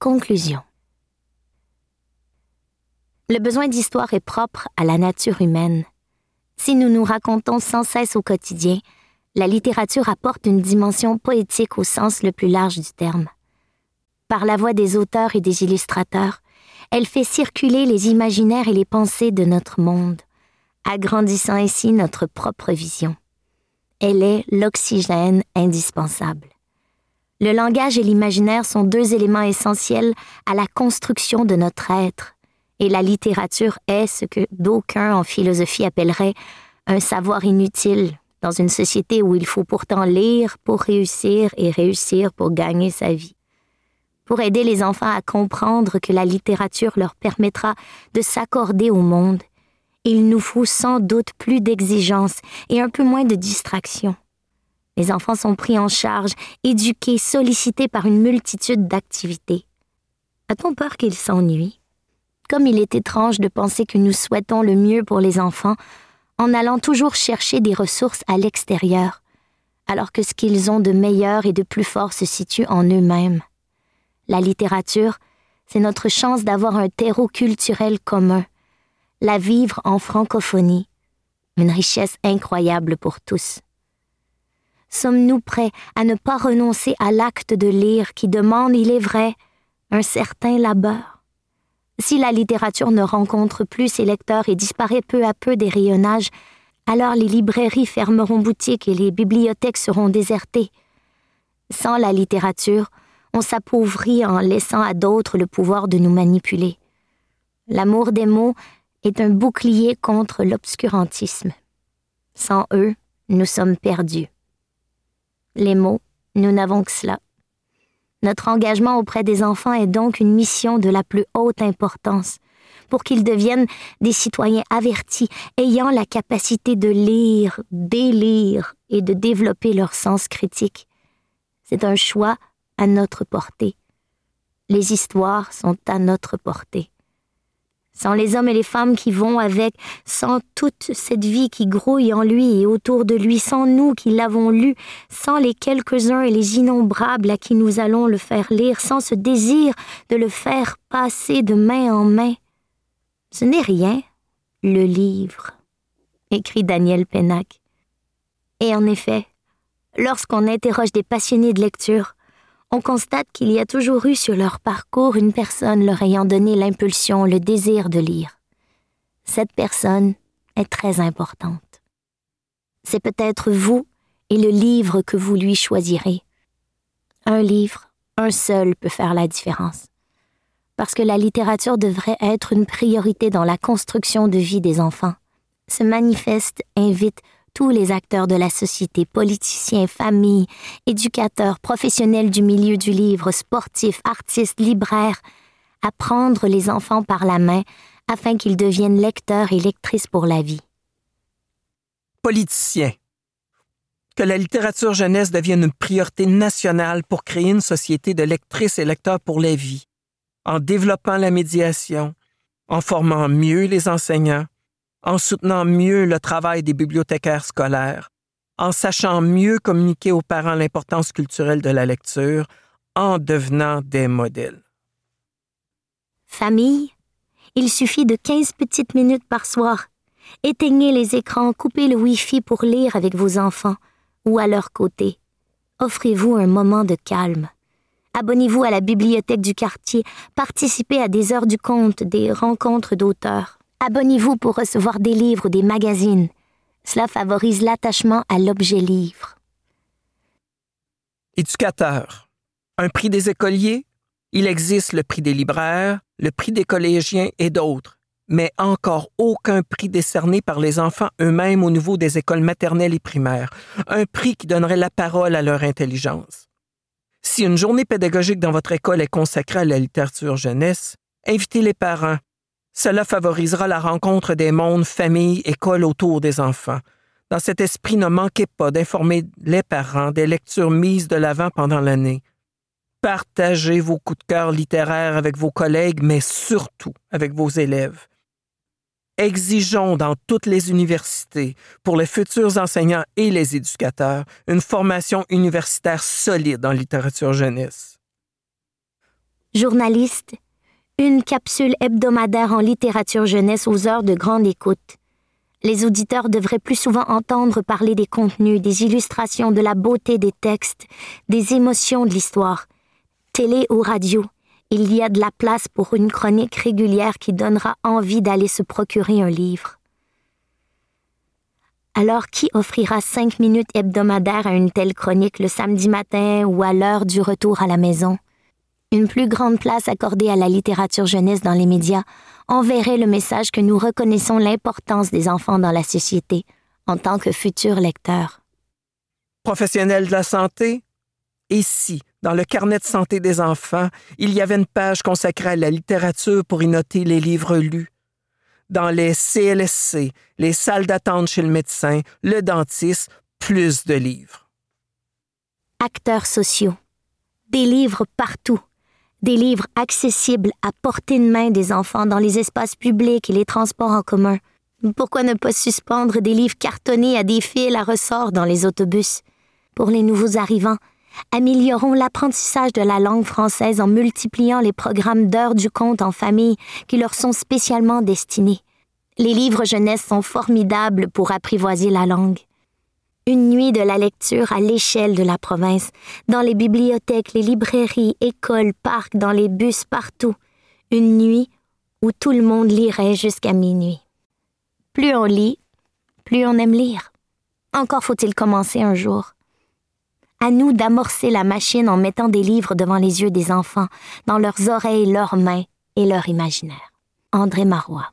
Conclusion. Le besoin d'histoire est propre à la nature humaine. Si nous nous racontons sans cesse au quotidien, la littérature apporte une dimension poétique au sens le plus large du terme. Par la voix des auteurs et des illustrateurs, elle fait circuler les imaginaires et les pensées de notre monde, agrandissant ainsi notre propre vision. Elle est l'oxygène indispensable. Le langage et l'imaginaire sont deux éléments essentiels à la construction de notre être, et la littérature est ce que d'aucuns en philosophie appelleraient un savoir inutile dans une société où il faut pourtant lire pour réussir et réussir pour gagner sa vie. Pour aider les enfants à comprendre que la littérature leur permettra de s'accorder au monde, il nous faut sans doute plus d'exigence et un peu moins de distraction. Les enfants sont pris en charge, éduqués, sollicités par une multitude d'activités. A-t-on peur qu'ils s'ennuient? Comme il est étrange de penser que nous souhaitons le mieux pour les enfants en allant toujours chercher des ressources à l'extérieur, alors que ce qu'ils ont de meilleur et de plus fort se situe en eux-mêmes. La littérature, c'est notre chance d'avoir un terreau culturel commun, la vivre en francophonie, une richesse incroyable pour tous. Sommes-nous prêts à ne pas renoncer à l'acte de lire qui demande, il est vrai, un certain labeur? Si la littérature ne rencontre plus ses lecteurs et disparaît peu à peu des rayonnages, alors les librairies fermeront boutique et les bibliothèques seront désertées. Sans la littérature, on s'appauvrit en laissant à d'autres le pouvoir de nous manipuler. L'amour des mots est un bouclier contre l'obscurantisme. Sans eux, nous sommes perdus. Les mots, nous n'avons que cela. Notre engagement auprès des enfants est donc une mission de la plus haute importance pour qu'ils deviennent des citoyens avertis, ayant la capacité de lire, d'élire et de développer leur sens critique. C'est un choix à notre portée. Les histoires sont à notre portée sans les hommes et les femmes qui vont avec, sans toute cette vie qui grouille en lui et autour de lui, sans nous qui l'avons lu, sans les quelques-uns et les innombrables à qui nous allons le faire lire, sans ce désir de le faire passer de main en main. Ce n'est rien, le livre, écrit Daniel Pennac. Et en effet, lorsqu'on interroge des passionnés de lecture, on constate qu'il y a toujours eu sur leur parcours une personne leur ayant donné l'impulsion, le désir de lire. Cette personne est très importante. C'est peut-être vous et le livre que vous lui choisirez. Un livre, un seul peut faire la différence. Parce que la littérature devrait être une priorité dans la construction de vie des enfants. Ce manifeste invite tous les acteurs de la société, politiciens, familles, éducateurs, professionnels du milieu du livre, sportifs, artistes, libraires, à prendre les enfants par la main afin qu'ils deviennent lecteurs et lectrices pour la vie. Politiciens. Que la littérature jeunesse devienne une priorité nationale pour créer une société de lectrices et lecteurs pour la vie, en développant la médiation, en formant mieux les enseignants, en soutenant mieux le travail des bibliothécaires scolaires, en sachant mieux communiquer aux parents l'importance culturelle de la lecture, en devenant des modèles. Famille, il suffit de 15 petites minutes par soir. Éteignez les écrans, coupez le Wi-Fi pour lire avec vos enfants ou à leur côté. Offrez-vous un moment de calme. Abonnez-vous à la bibliothèque du quartier, participez à des heures du conte, des rencontres d'auteurs. Abonnez-vous pour recevoir des livres ou des magazines. Cela favorise l'attachement à l'objet livre. Éducateur. Un prix des écoliers? Il existe le prix des libraires, le prix des collégiens et d'autres, mais encore aucun prix décerné par les enfants eux-mêmes au niveau des écoles maternelles et primaires, un prix qui donnerait la parole à leur intelligence. Si une journée pédagogique dans votre école est consacrée à la littérature jeunesse, invitez les parents, cela favorisera la rencontre des mondes, familles, écoles autour des enfants. Dans cet esprit, ne manquez pas d'informer les parents des lectures mises de l'avant pendant l'année. Partagez vos coups de cœur littéraires avec vos collègues, mais surtout avec vos élèves. Exigeons dans toutes les universités, pour les futurs enseignants et les éducateurs, une formation universitaire solide en littérature jeunesse. journaliste, une capsule hebdomadaire en littérature jeunesse aux heures de grande écoute. Les auditeurs devraient plus souvent entendre parler des contenus, des illustrations, de la beauté des textes, des émotions de l'histoire. Télé ou radio, il y a de la place pour une chronique régulière qui donnera envie d'aller se procurer un livre. Alors qui offrira cinq minutes hebdomadaires à une telle chronique le samedi matin ou à l'heure du retour à la maison? Une plus grande place accordée à la littérature jeunesse dans les médias enverrait le message que nous reconnaissons l'importance des enfants dans la société en tant que futurs lecteurs. Professionnels de la santé, ici, dans le carnet de santé des enfants, il y avait une page consacrée à la littérature pour y noter les livres lus. Dans les CLSC, les salles d'attente chez le médecin, le dentiste, plus de livres. Acteurs sociaux. Des livres partout. Des livres accessibles à portée de main des enfants dans les espaces publics et les transports en commun. Pourquoi ne pas suspendre des livres cartonnés à des fils à ressort dans les autobus? Pour les nouveaux arrivants, améliorons l'apprentissage de la langue française en multipliant les programmes d'heures du conte en famille qui leur sont spécialement destinés. Les livres jeunesse sont formidables pour apprivoiser la langue. Une nuit de la lecture à l'échelle de la province, dans les bibliothèques, les librairies, écoles, parcs, dans les bus, partout. Une nuit où tout le monde lirait jusqu'à minuit. Plus on lit, plus on aime lire. Encore faut-il commencer un jour. À nous d'amorcer la machine en mettant des livres devant les yeux des enfants, dans leurs oreilles, leurs mains et leur imaginaire. André Marois.